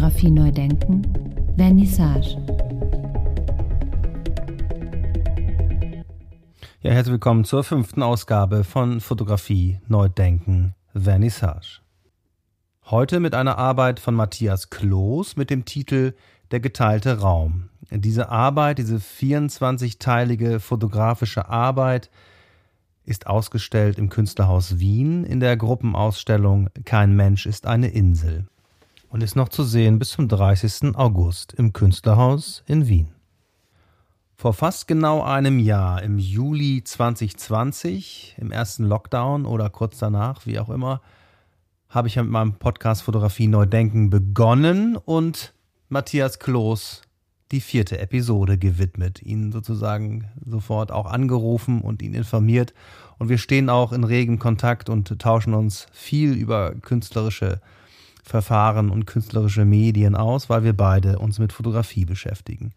Fotografie neu denken, Vernissage. Ja, herzlich willkommen zur fünften Ausgabe von Fotografie neu denken, Vernissage. Heute mit einer Arbeit von Matthias Kloß mit dem Titel Der geteilte Raum. Diese Arbeit, diese 24-teilige fotografische Arbeit, ist ausgestellt im Künstlerhaus Wien in der Gruppenausstellung Kein Mensch ist eine Insel und ist noch zu sehen bis zum 30. August im Künstlerhaus in Wien. Vor fast genau einem Jahr, im Juli 2020, im ersten Lockdown oder kurz danach, wie auch immer, habe ich mit meinem Podcast Fotografie Neu Denken begonnen und Matthias Kloß die vierte Episode gewidmet, ihn sozusagen sofort auch angerufen und ihn informiert. Und wir stehen auch in regem Kontakt und tauschen uns viel über künstlerische Verfahren und künstlerische Medien aus, weil wir beide uns mit Fotografie beschäftigen.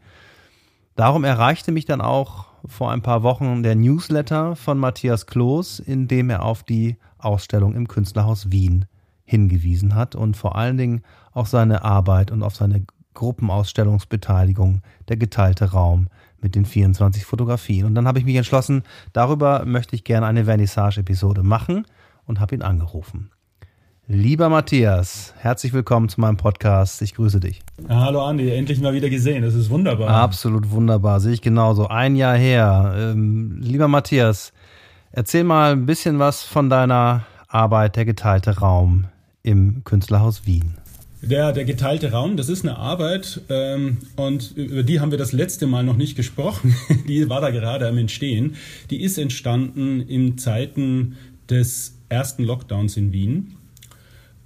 Darum erreichte mich dann auch vor ein paar Wochen der Newsletter von Matthias Kloß, in dem er auf die Ausstellung im Künstlerhaus Wien hingewiesen hat und vor allen Dingen auf seine Arbeit und auf seine Gruppenausstellungsbeteiligung, der geteilte Raum mit den 24 Fotografien. Und dann habe ich mich entschlossen, darüber möchte ich gerne eine Vernissage-Episode machen und habe ihn angerufen. Lieber Matthias, herzlich willkommen zu meinem Podcast. Ich grüße dich. hallo Andi, endlich mal wieder gesehen. Das ist wunderbar. Absolut wunderbar, sehe ich genauso. Ein Jahr her. Ähm, lieber Matthias, erzähl mal ein bisschen was von deiner Arbeit Der geteilte Raum im Künstlerhaus Wien. Der, der geteilte Raum, das ist eine Arbeit ähm, und über die haben wir das letzte Mal noch nicht gesprochen. die war da gerade am Entstehen. Die ist entstanden in Zeiten des ersten Lockdowns in Wien.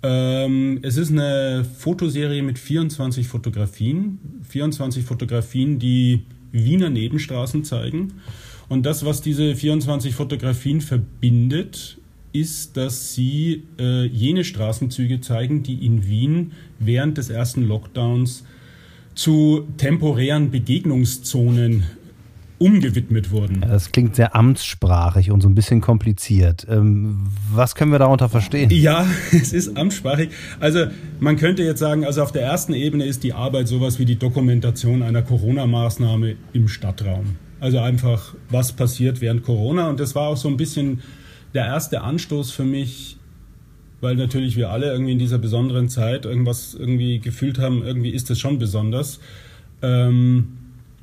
Ähm, es ist eine Fotoserie mit 24 Fotografien. 24 Fotografien, die Wiener Nebenstraßen zeigen. Und das, was diese 24 Fotografien verbindet, ist, dass sie äh, jene Straßenzüge zeigen, die in Wien während des ersten Lockdowns zu temporären Begegnungszonen umgewidmet wurden. Ja, das klingt sehr amtssprachig und so ein bisschen kompliziert. Ähm, was können wir darunter verstehen? Ja, es ist amtssprachig. Also man könnte jetzt sagen, also auf der ersten Ebene ist die Arbeit sowas wie die Dokumentation einer Corona-Maßnahme im Stadtraum. Also einfach, was passiert während Corona. Und das war auch so ein bisschen der erste Anstoß für mich, weil natürlich wir alle irgendwie in dieser besonderen Zeit irgendwas irgendwie gefühlt haben, irgendwie ist das schon besonders. Ähm,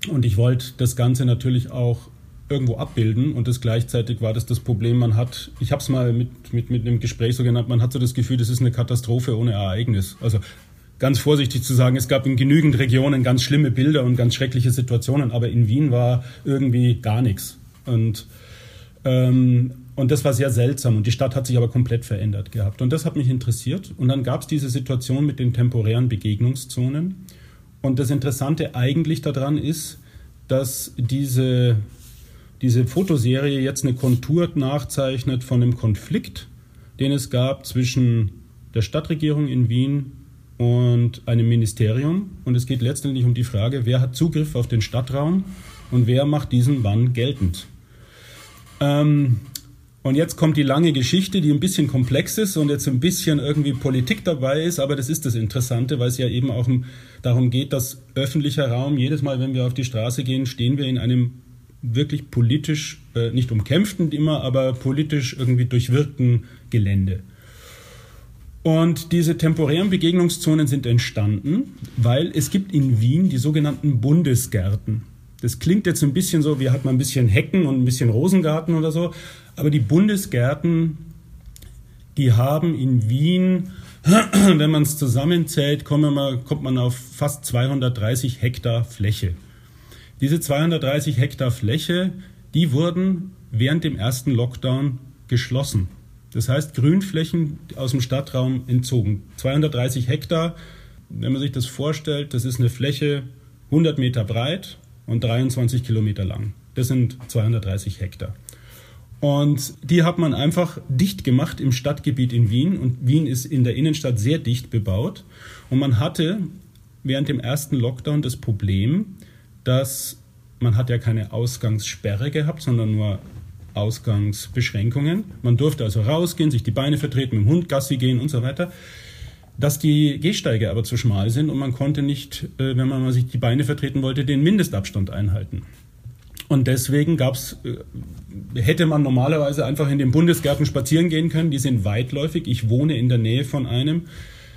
und ich wollte das Ganze natürlich auch irgendwo abbilden und das gleichzeitig war das das Problem, man hat, ich habe es mal mit, mit, mit einem Gespräch so genannt, man hat so das Gefühl, das ist eine Katastrophe ohne Ereignis. Also ganz vorsichtig zu sagen, es gab in genügend Regionen ganz schlimme Bilder und ganz schreckliche Situationen, aber in Wien war irgendwie gar nichts. Und ähm, und das war sehr seltsam und die Stadt hat sich aber komplett verändert gehabt. Und das hat mich interessiert. Und dann gab es diese Situation mit den temporären Begegnungszonen. Und das Interessante eigentlich daran ist, dass diese, diese Fotoserie jetzt eine Kontur nachzeichnet von einem Konflikt, den es gab zwischen der Stadtregierung in Wien und einem Ministerium. Und es geht letztendlich um die Frage, wer hat Zugriff auf den Stadtraum und wer macht diesen wann geltend. Ähm, und jetzt kommt die lange Geschichte, die ein bisschen komplex ist und jetzt ein bisschen irgendwie Politik dabei ist, aber das ist das Interessante, weil es ja eben auch darum geht, dass öffentlicher Raum, jedes Mal, wenn wir auf die Straße gehen, stehen wir in einem wirklich politisch, äh, nicht umkämpften immer, aber politisch irgendwie durchwirkten Gelände. Und diese temporären Begegnungszonen sind entstanden, weil es gibt in Wien die sogenannten Bundesgärten. Das klingt jetzt ein bisschen so, wie hat man ein bisschen Hecken und ein bisschen Rosengarten oder so. Aber die Bundesgärten, die haben in Wien, wenn man es zusammenzählt, kommt man, auf fast 230 Hektar Fläche. Diese 230 Hektar Fläche, die wurden während dem ersten Lockdown geschlossen. Das heißt, Grünflächen aus dem Stadtraum entzogen. 230 Hektar, wenn man sich das vorstellt, das ist eine Fläche 100 Meter breit und 23 Kilometer lang. Das sind 230 Hektar. Und die hat man einfach dicht gemacht im Stadtgebiet in Wien. Und Wien ist in der Innenstadt sehr dicht bebaut. Und man hatte während dem ersten Lockdown das Problem, dass man hat ja keine Ausgangssperre gehabt, sondern nur Ausgangsbeschränkungen. Man durfte also rausgehen, sich die Beine vertreten, mit dem Hund Gassi gehen und so weiter. Dass die Gehsteige aber zu schmal sind und man konnte nicht, äh, wenn man mal sich die Beine vertreten wollte, den Mindestabstand einhalten. Und deswegen gab's, äh, hätte man normalerweise einfach in den Bundesgärten spazieren gehen können. Die sind weitläufig. Ich wohne in der Nähe von einem.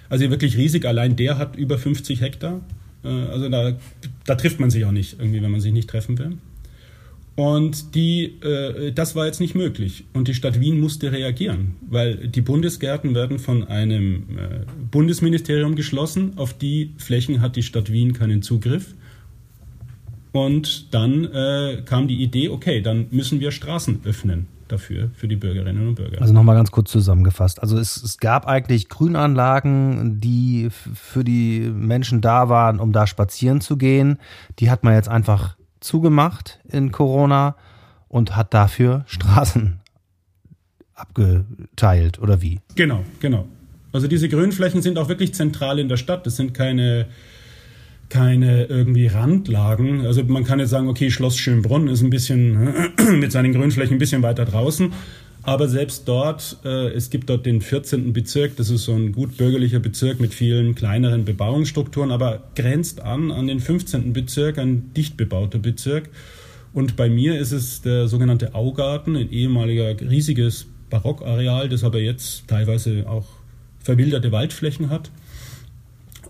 Also wirklich riesig. Allein der hat über 50 Hektar. Äh, also da, da trifft man sich auch nicht irgendwie, wenn man sich nicht treffen will. Und die, äh, das war jetzt nicht möglich. Und die Stadt Wien musste reagieren, weil die Bundesgärten werden von einem äh, Bundesministerium geschlossen. Auf die Flächen hat die Stadt Wien keinen Zugriff. Und dann äh, kam die Idee, okay, dann müssen wir Straßen öffnen dafür, für die Bürgerinnen und Bürger. Also nochmal ganz kurz zusammengefasst. Also es, es gab eigentlich Grünanlagen, die für die Menschen da waren, um da spazieren zu gehen. Die hat man jetzt einfach zugemacht in Corona und hat dafür Straßen abgeteilt oder wie? Genau, genau. Also diese Grünflächen sind auch wirklich zentral in der Stadt. Das sind keine, keine irgendwie Randlagen. Also man kann jetzt sagen, okay, Schloss Schönbrunn ist ein bisschen mit seinen Grünflächen ein bisschen weiter draußen. Aber selbst dort, äh, es gibt dort den 14. Bezirk, das ist so ein gut bürgerlicher Bezirk mit vielen kleineren Bebauungsstrukturen, aber grenzt an an den 15. Bezirk, ein dicht bebauter Bezirk. Und bei mir ist es der sogenannte Augarten, ein ehemaliger riesiges Barockareal, das aber jetzt teilweise auch verwilderte Waldflächen hat.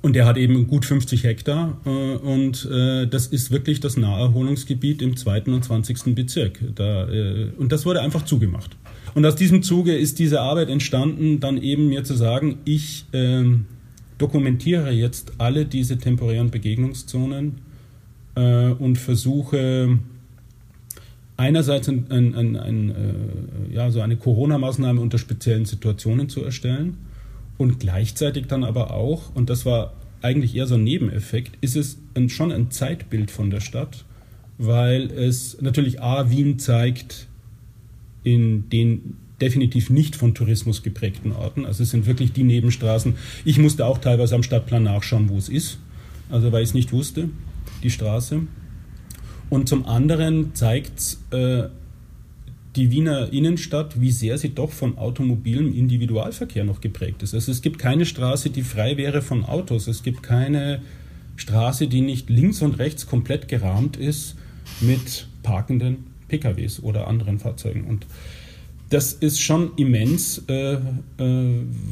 Und der hat eben gut 50 Hektar äh, und äh, das ist wirklich das Naherholungsgebiet im zweiten und 20. Bezirk. Da, äh, und das wurde einfach zugemacht. Und aus diesem Zuge ist diese Arbeit entstanden, dann eben mir zu sagen, ich ähm, dokumentiere jetzt alle diese temporären Begegnungszonen äh, und versuche einerseits ein, ein, ein, äh, ja, so eine Corona-Maßnahme unter speziellen Situationen zu erstellen und gleichzeitig dann aber auch, und das war eigentlich eher so ein Nebeneffekt, ist es ein, schon ein Zeitbild von der Stadt, weil es natürlich A, Wien zeigt, in den definitiv nicht von Tourismus geprägten Orten. Also es sind wirklich die Nebenstraßen. Ich musste auch teilweise am Stadtplan nachschauen, wo es ist, also weil ich es nicht wusste, die Straße. Und zum anderen zeigt äh, die Wiener Innenstadt, wie sehr sie doch von automobilem Individualverkehr noch geprägt ist. Also es gibt keine Straße, die frei wäre von Autos. Es gibt keine Straße, die nicht links und rechts komplett gerahmt ist mit parkenden PKWs oder anderen Fahrzeugen. Und das ist schon immens, äh, äh,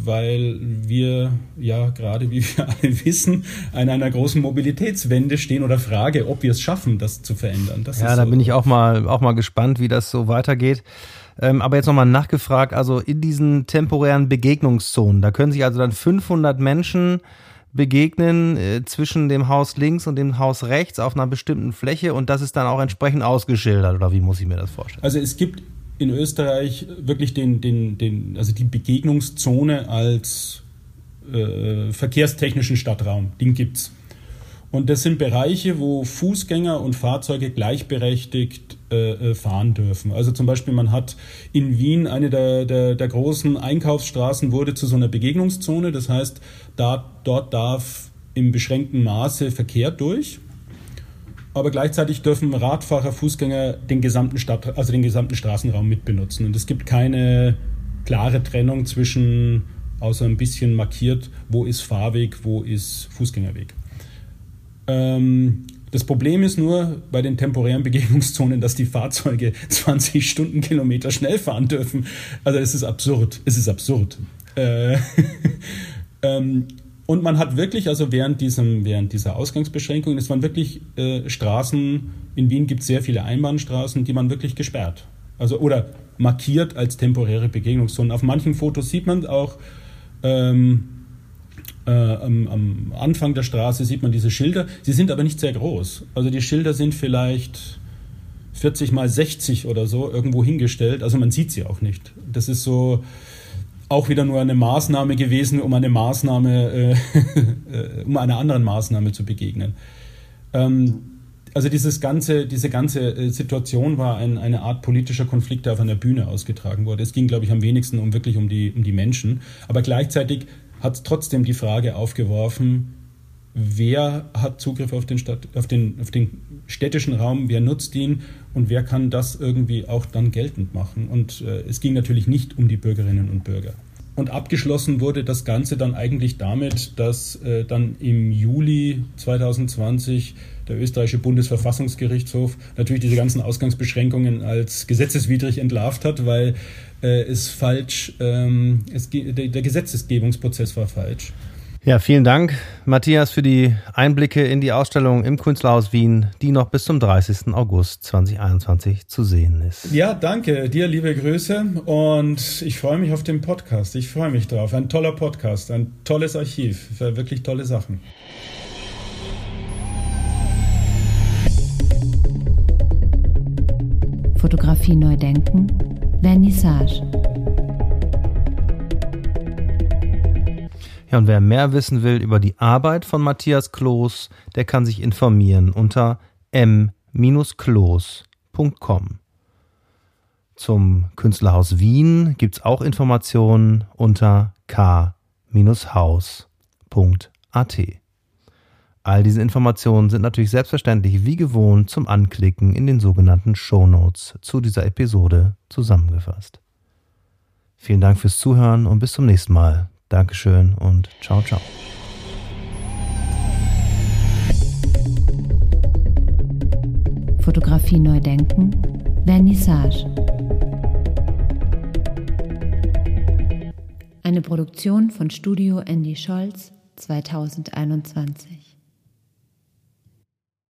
weil wir ja gerade, wie wir alle wissen, an einer großen Mobilitätswende stehen oder Frage, ob wir es schaffen, das zu verändern. Das ja, da so. bin ich auch mal, auch mal gespannt, wie das so weitergeht. Ähm, aber jetzt nochmal nachgefragt, also in diesen temporären Begegnungszonen, da können sich also dann 500 Menschen begegnen äh, zwischen dem Haus links und dem Haus rechts auf einer bestimmten Fläche und das ist dann auch entsprechend ausgeschildert oder wie muss ich mir das vorstellen? Also es gibt in Österreich wirklich den, den, den, also die Begegnungszone als äh, verkehrstechnischen Stadtraum. Den gibt's. Und das sind Bereiche, wo Fußgänger und Fahrzeuge gleichberechtigt äh, äh, fahren dürfen. Also zum Beispiel, man hat in Wien eine der, der, der großen Einkaufsstraßen wurde zu so einer Begegnungszone. Das heißt, da, dort darf im beschränkten Maße Verkehr durch. Aber gleichzeitig dürfen Radfahrer, Fußgänger den gesamten Stadt, also den gesamten Straßenraum mitbenutzen. Und es gibt keine klare Trennung zwischen, außer ein bisschen markiert, wo ist Fahrweg, wo ist Fußgängerweg. Ähm, das Problem ist nur bei den temporären Begegnungszonen, dass die Fahrzeuge 20 Stundenkilometer schnell fahren dürfen. Also es ist absurd. Es ist absurd. Äh, ähm, und man hat wirklich, also während, diesem, während dieser Ausgangsbeschränkungen, es waren wirklich äh, Straßen, in Wien gibt es sehr viele Einbahnstraßen, die man wirklich gesperrt. Also oder markiert als temporäre Begegnungszonen. Auf manchen Fotos sieht man auch, ähm, äh, am, am, Anfang der Straße sieht man diese Schilder. Sie sind aber nicht sehr groß. Also die Schilder sind vielleicht 40 mal 60 oder so irgendwo hingestellt. Also man sieht sie auch nicht. Das ist so auch wieder nur eine Maßnahme gewesen, um eine Maßnahme, äh, äh, um einer anderen Maßnahme zu begegnen. Ähm, also dieses ganze, diese ganze äh, Situation war ein, eine Art politischer Konflikt, der auf einer Bühne ausgetragen wurde. Es ging, glaube ich, am wenigsten um wirklich um die, um die Menschen. Aber gleichzeitig hat trotzdem die Frage aufgeworfen, wer hat Zugriff auf den, Stadt, auf, den, auf den städtischen Raum, wer nutzt ihn und wer kann das irgendwie auch dann geltend machen. Und äh, es ging natürlich nicht um die Bürgerinnen und Bürger. und abgeschlossen wurde das Ganze dann eigentlich damit, dass äh, dann im Juli 2020 der österreichische Bundesverfassungsgerichtshof natürlich diese ganzen Ausgangsbeschränkungen als gesetzeswidrig entlarvt hat, weil äh, es falsch, ähm, es, der, Gesetzesgebungsprozess war falsch. Ja, vielen Dank, Matthias, für die Einblicke in die Ausstellung im Künstlerhaus Wien, die noch bis zum 30. August 2021 zu sehen ist. Ja, danke. Dir liebe Grüße und ich freue mich auf den Podcast. Ich freue mich drauf. Ein toller Podcast, ein tolles Archiv, wirklich tolle Sachen. Fotografie neu denken, Vernissage. Ja, und wer mehr wissen will über die Arbeit von Matthias Kloß, der kann sich informieren unter m-kloß.com. Zum Künstlerhaus Wien gibt es auch Informationen unter k-haus.at. All diese Informationen sind natürlich selbstverständlich wie gewohnt zum Anklicken in den sogenannten Show Notes zu dieser Episode zusammengefasst. Vielen Dank fürs Zuhören und bis zum nächsten Mal. Dankeschön und ciao, ciao. Fotografie neu denken, Vernissage. Eine Produktion von Studio Andy Scholz 2021.